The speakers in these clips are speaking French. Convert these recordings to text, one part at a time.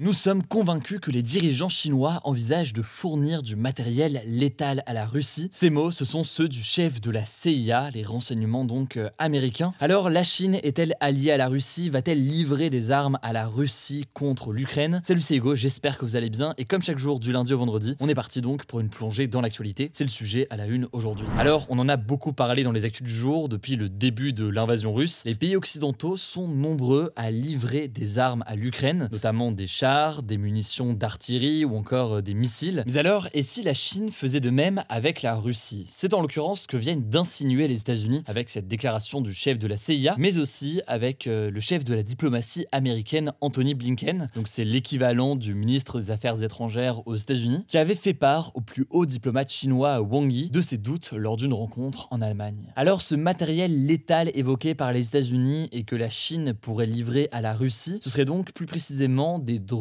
Nous sommes convaincus que les dirigeants chinois envisagent de fournir du matériel létal à la Russie. Ces mots, ce sont ceux du chef de la CIA, les renseignements donc euh, américains. Alors, la Chine est-elle alliée à la Russie? Va-t-elle livrer des armes à la Russie contre l'Ukraine? Salut, c'est Hugo, j'espère que vous allez bien. Et comme chaque jour, du lundi au vendredi, on est parti donc pour une plongée dans l'actualité. C'est le sujet à la une aujourd'hui. Alors, on en a beaucoup parlé dans les actus du jour depuis le début de l'invasion russe. Les pays occidentaux sont nombreux à livrer des armes à l'Ukraine, notamment des chars des munitions d'artillerie ou encore euh, des missiles. Mais alors, et si la Chine faisait de même avec la Russie? C'est en l'occurrence ce que viennent d'insinuer les États-Unis avec cette déclaration du chef de la CIA, mais aussi avec euh, le chef de la diplomatie américaine Anthony Blinken. Donc c'est l'équivalent du ministre des Affaires étrangères aux États-Unis, qui avait fait part au plus haut diplomate chinois Wang Yi de ses doutes lors d'une rencontre en Allemagne. Alors ce matériel létal évoqué par les États-Unis et que la Chine pourrait livrer à la Russie, ce serait donc plus précisément des drones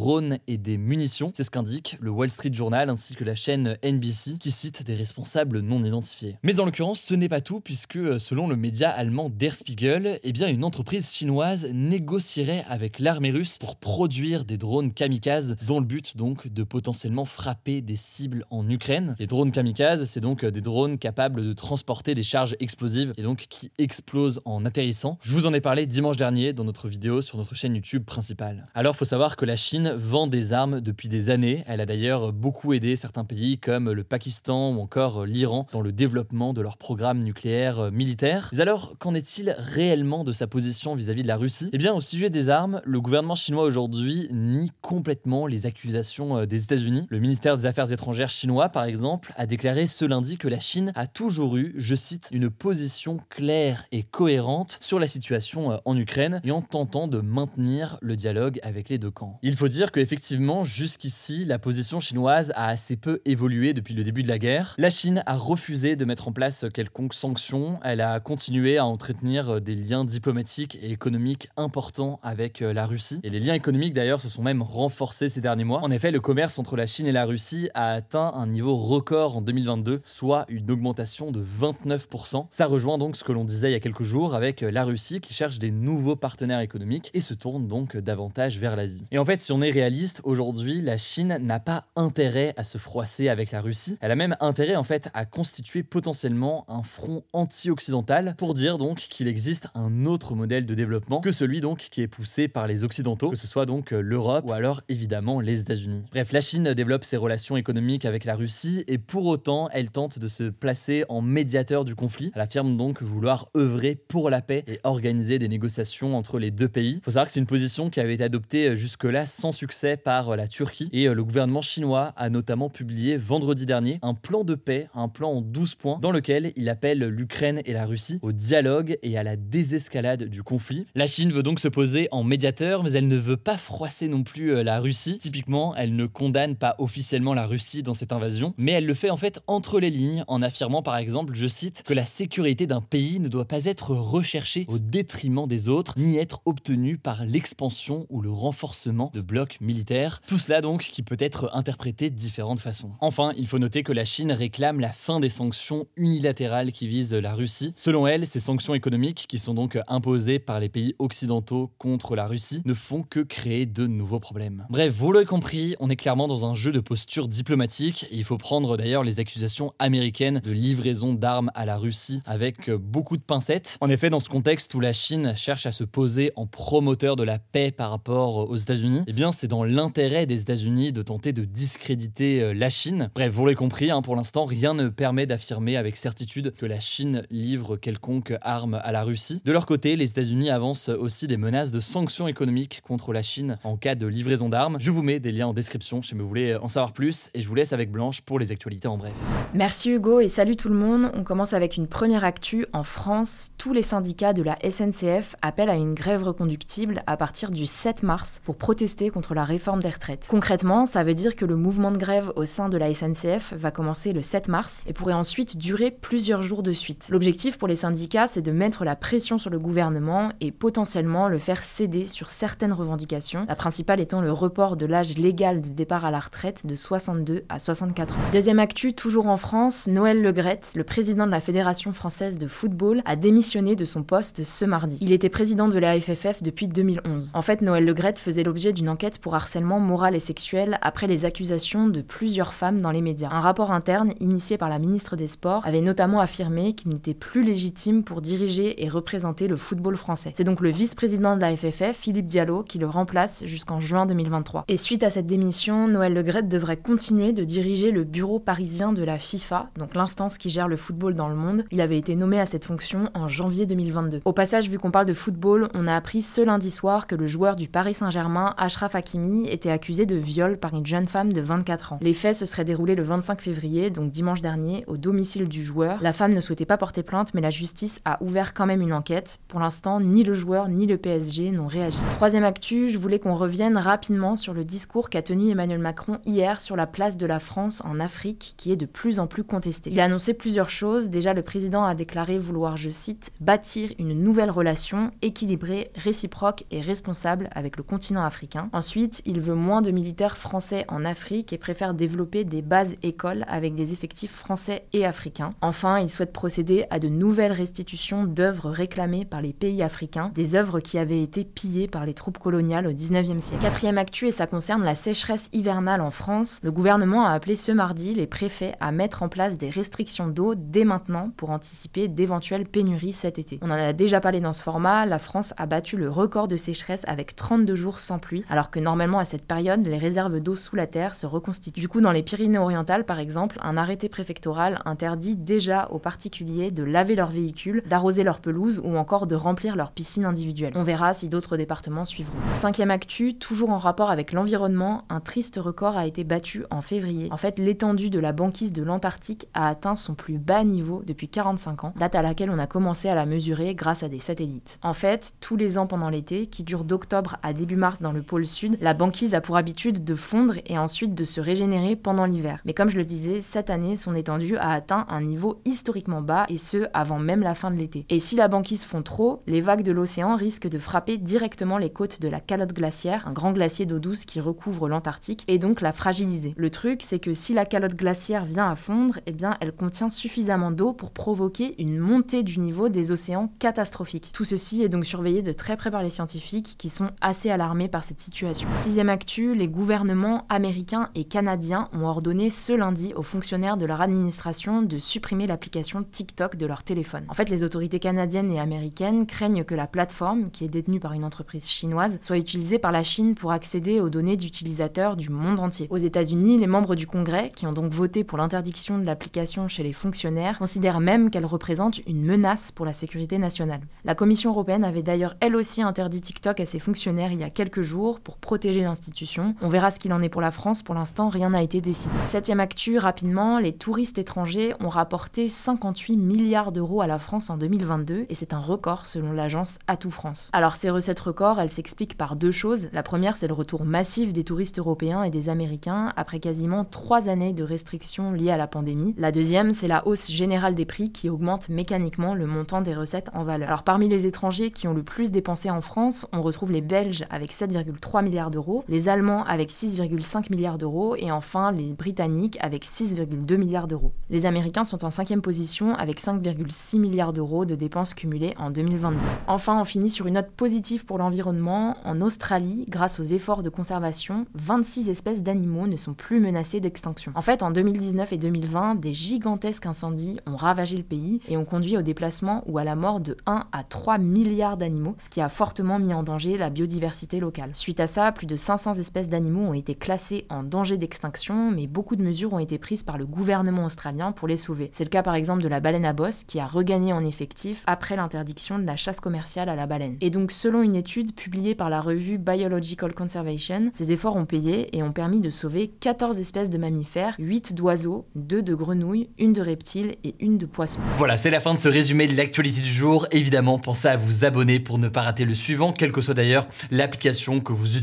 et des munitions. C'est ce qu'indique le Wall Street Journal ainsi que la chaîne NBC qui cite des responsables non identifiés. Mais en l'occurrence, ce n'est pas tout puisque euh, selon le média allemand Der Spiegel, eh bien une entreprise chinoise négocierait avec l'armée russe pour produire des drones kamikazes dans le but donc de potentiellement frapper des cibles en Ukraine. Les drones kamikazes, c'est donc euh, des drones capables de transporter des charges explosives et donc qui explosent en atterrissant. Je vous en ai parlé dimanche dernier dans notre vidéo sur notre chaîne YouTube principale. Alors, faut savoir que la Chine vend des armes depuis des années. Elle a d'ailleurs beaucoup aidé certains pays comme le Pakistan ou encore l'Iran dans le développement de leur programme nucléaire militaire. Mais alors, qu'en est-il réellement de sa position vis-à-vis de la Russie? Eh bien, au sujet des armes, le gouvernement chinois aujourd'hui nie complètement les accusations euh, des États-Unis. Le ministère des Affaires étrangères chinois, par exemple, a déclaré ce lundi que la Chine a toujours eu, je cite, une position claire et cohérente sur la situation euh, en Ukraine et en tentant de maintenir le dialogue avec les deux camps. Il faut dire qu'effectivement, jusqu'ici, la position chinoise a assez peu évolué depuis le début de la guerre. La Chine a refusé de mettre en place quelconque sanction. Elle a continué à entretenir des liens diplomatiques et économiques importants avec euh, la Russie. Et les liens économiques, d'ailleurs, se sont même renforcés ces derniers mois. En effet, le commerce entre la Chine et la Russie a atteint un niveau record en 2022, soit une augmentation de 29%. Ça rejoint donc ce que l'on disait il y a quelques jours avec la Russie qui cherche des nouveaux partenaires économiques et se tourne donc davantage vers l'Asie. Et en fait, si on est réaliste, aujourd'hui, la Chine n'a pas intérêt à se froisser avec la Russie. Elle a même intérêt en fait à constituer potentiellement un front anti-occidental pour dire donc qu'il existe un autre modèle de développement que celui donc qui est poussé par les occidentaux, que ce soit donc l'Europe ou alors évidemment les États-Unis. Bref, la Chine développe ses relations économiques avec la Russie et pour autant, elle tente de se placer en médiateur du conflit. Elle affirme donc vouloir œuvrer pour la paix et organiser des négociations entre les deux pays. Faut savoir que c'est une position qui avait été adoptée jusque-là sans succès par euh, la Turquie. Et euh, le gouvernement chinois a notamment publié vendredi dernier un plan de paix, un plan en 12 points, dans lequel il appelle l'Ukraine et la Russie au dialogue et à la désescalade du conflit. La Chine veut donc se poser en médiateur, mais elle ne veut pas froisser non plus euh, la Russie. Typiquement, elle ne condamne pas officiellement la Russie dans cette invasion, mais elle le fait en fait entre les lignes en affirmant par exemple, je cite, que la sécurité d'un pays ne doit pas être recherchée au détriment des autres, ni être obtenue par l'expansion ou le renforcement de blocs militaires. Tout cela donc qui peut être interprété de différentes façons. Enfin, il faut noter que la Chine réclame la fin des sanctions unilatérales qui visent la Russie. Selon elle, ces sanctions économiques, qui sont donc imposées par les pays occidentaux contre la Russie, ne font que créer de nouveaux problèmes. Bref, vous l'avez compris, on est clairement dans un jeu de posture diplomatique, et il faut prendre d'ailleurs les accusations américaines de livraison d'armes à la Russie avec beaucoup de pincettes. En effet, dans ce contexte où la Chine cherche à se poser en promoteur de la paix par rapport aux États-Unis, eh c'est dans l'intérêt des États-Unis de tenter de discréditer euh, la Chine. Bref, vous l'avez compris, hein, pour l'instant, rien ne permet d'affirmer avec certitude que la Chine livre quelconque arme à la Russie. De leur côté, les États-Unis avancent aussi des menaces de sanctions économiques contre la Chine en cas de livraison d'armes. Je vous mets des liens en description si vous voulez en savoir plus et je vous laisse avec Blanche pour les actualités en bref. Merci Hugo et salut tout le monde. On commence avec une première actu. En France, tous les syndicats de la SNCF appellent à une grève reconductible à partir du 7 mars pour protester contre la réforme des retraites. Concrètement, ça veut dire que le mouvement de grève au sein de la SNCF va commencer le 7 mars et pourrait ensuite durer plusieurs jours de suite. L'objectif pour les syndicats, c'est de mettre la pression sur le gouvernement et potentiellement le faire céder sur certaines revendications, la principale étant le report de l'âge légal de départ à la retraite de 62 à 64 ans. Deuxième actu, toujours en France, Noël Legrette, le président de la Fédération française de football, a démissionné de son poste ce mardi. Il était président de la FFF depuis 2011. En fait, Noël Legrette faisait l'objet d'une enquête pour harcèlement moral et sexuel après les accusations de plusieurs femmes dans les médias. Un rapport interne initié par la ministre des Sports avait notamment affirmé qu'il n'était plus légitime pour diriger et représenter le football français. C'est donc le vice-président de la FFF, Philippe Diallo, qui le remplace jusqu'en juin 2023. Et suite à cette démission, Noël Legrette devrait continuer de diriger le bureau parisien de la FIFA, donc l'instance qui gère le football dans le monde. Il avait été nommé à cette fonction en janvier 2022. Au passage, vu qu'on parle de football, on a appris ce lundi soir que le joueur du Paris Saint-Germain, Ashraf Hakimi, était accusé de viol par une jeune femme de 24 ans. Les faits se seraient déroulés le 25 février, donc dimanche dernier, au domicile du joueur. La femme ne souhaitait pas porter plainte, mais la justice a ouvert quand même une enquête. Pour l'instant, ni le joueur ni le PSG n'ont réagi. Troisième actu, je voulais qu'on revienne rapidement sur le discours qu'a tenu Emmanuel Macron hier sur la place de la France en Afrique, qui est de plus en plus contestée. Il a annoncé plusieurs choses. Déjà, le président a déclaré vouloir, je cite, bâtir une nouvelle relation équilibrée, réciproque et responsable avec le continent africain. Ensuite, il veut moins de militaires français en Afrique et préfère développer des bases écoles avec des effectifs français et africains. Enfin, il souhaite procéder à de nouvelles restitutions d'œuvres réclamées par les pays africains, des œuvres qui avaient été pillées par les troupes coloniales au 19e siècle. Quatrième actu, et ça concerne la sécheresse hivernale en France, le gouvernement a appelé ce mardi les préfets à mettre en place des restrictions d'eau dès maintenant pour anticiper d'éventuelles pénuries cet été. On en a déjà parlé dans ce format, la France a battu le record de sécheresse avec 32 jours sans pluie, alors que normalement à cette période, les réserves d'eau sous la terre se reconstituent. Du coup, dans les Pyrénées-Orientales, par exemple, un arrêté préfectoral interdit déjà aux particuliers de laver leurs véhicules, d'arroser leurs pelouses ou encore de remplir leurs piscines individuelles. On verra si d'autres départements suivront. Cinquième actu, toujours en rapport avec l'environnement, un triste record a été battu en février. En fait, l'étendue de la banquise de l'Antarctique a atteint son plus bas niveau depuis 45 ans, date à laquelle on a commencé à la mesurer grâce à des satellites. En fait, tous les ans pendant l'été, qui dure d'octobre à début mars dans le pôle sud, la banquise a pour habitude de fondre et ensuite de se régénérer pendant l'hiver. Mais comme je le disais, cette année, son étendue a atteint un niveau historiquement bas et ce, avant même la fin de l'été. Et si la banquise fond trop, les vagues de l'océan risquent de frapper directement les côtes de la calotte glaciaire, un grand glacier d'eau douce qui recouvre l'Antarctique, et donc la fragiliser. Le truc, c'est que si la calotte glaciaire vient à fondre, eh bien, elle contient suffisamment d'eau pour provoquer une montée du niveau des océans catastrophique. Tout ceci est donc surveillé de très près par les scientifiques qui sont assez alarmés par cette situation. Sixième actu, les gouvernements américains et canadiens ont ordonné ce lundi aux fonctionnaires de leur administration de supprimer l'application TikTok de leur téléphone. En fait, les autorités canadiennes et américaines craignent que la plateforme, qui est détenue par une entreprise chinoise, soit utilisée par la Chine pour accéder aux données d'utilisateurs du monde entier. Aux États-Unis, les membres du Congrès, qui ont donc voté pour l'interdiction de l'application chez les fonctionnaires, considèrent même qu'elle représente une menace pour la sécurité nationale. La Commission européenne avait d'ailleurs elle aussi interdit TikTok à ses fonctionnaires il y a quelques jours pour protéger l'institution. On verra ce qu'il en est pour la France, pour l'instant rien n'a été décidé. Septième actu, rapidement, les touristes étrangers ont rapporté 58 milliards d'euros à la France en 2022 et c'est un record selon l'agence Atout France. Alors ces recettes records, elles s'expliquent par deux choses. La première, c'est le retour massif des touristes européens et des Américains après quasiment trois années de restrictions liées à la pandémie. La deuxième, c'est la hausse générale des prix qui augmente mécaniquement le montant des recettes en valeur. Alors parmi les étrangers qui ont le plus dépensé en France, on retrouve les Belges avec 7,3 milliards d'euros, les Allemands avec 6,5 milliards d'euros et enfin les Britanniques avec 6,2 milliards d'euros. Les Américains sont en cinquième position avec 5,6 milliards d'euros de dépenses cumulées en 2022. Enfin, on finit sur une note positive pour l'environnement. En Australie, grâce aux efforts de conservation, 26 espèces d'animaux ne sont plus menacées d'extinction. En fait, en 2019 et 2020, des gigantesques incendies ont ravagé le pays et ont conduit au déplacement ou à la mort de 1 à 3 milliards d'animaux, ce qui a fortement mis en danger la biodiversité locale. Suite à plus de 500 espèces d'animaux ont été classées en danger d'extinction, mais beaucoup de mesures ont été prises par le gouvernement australien pour les sauver. C'est le cas par exemple de la baleine à bosse qui a regagné en effectif après l'interdiction de la chasse commerciale à la baleine. Et donc selon une étude publiée par la revue Biological Conservation, ces efforts ont payé et ont permis de sauver 14 espèces de mammifères, 8 d'oiseaux, 2 de grenouilles, une de reptiles et une de poissons. Voilà, c'est la fin de ce résumé de l'actualité du jour. Évidemment, pensez à vous abonner pour ne pas rater le suivant, quelle que soit d'ailleurs l'application que vous utilisez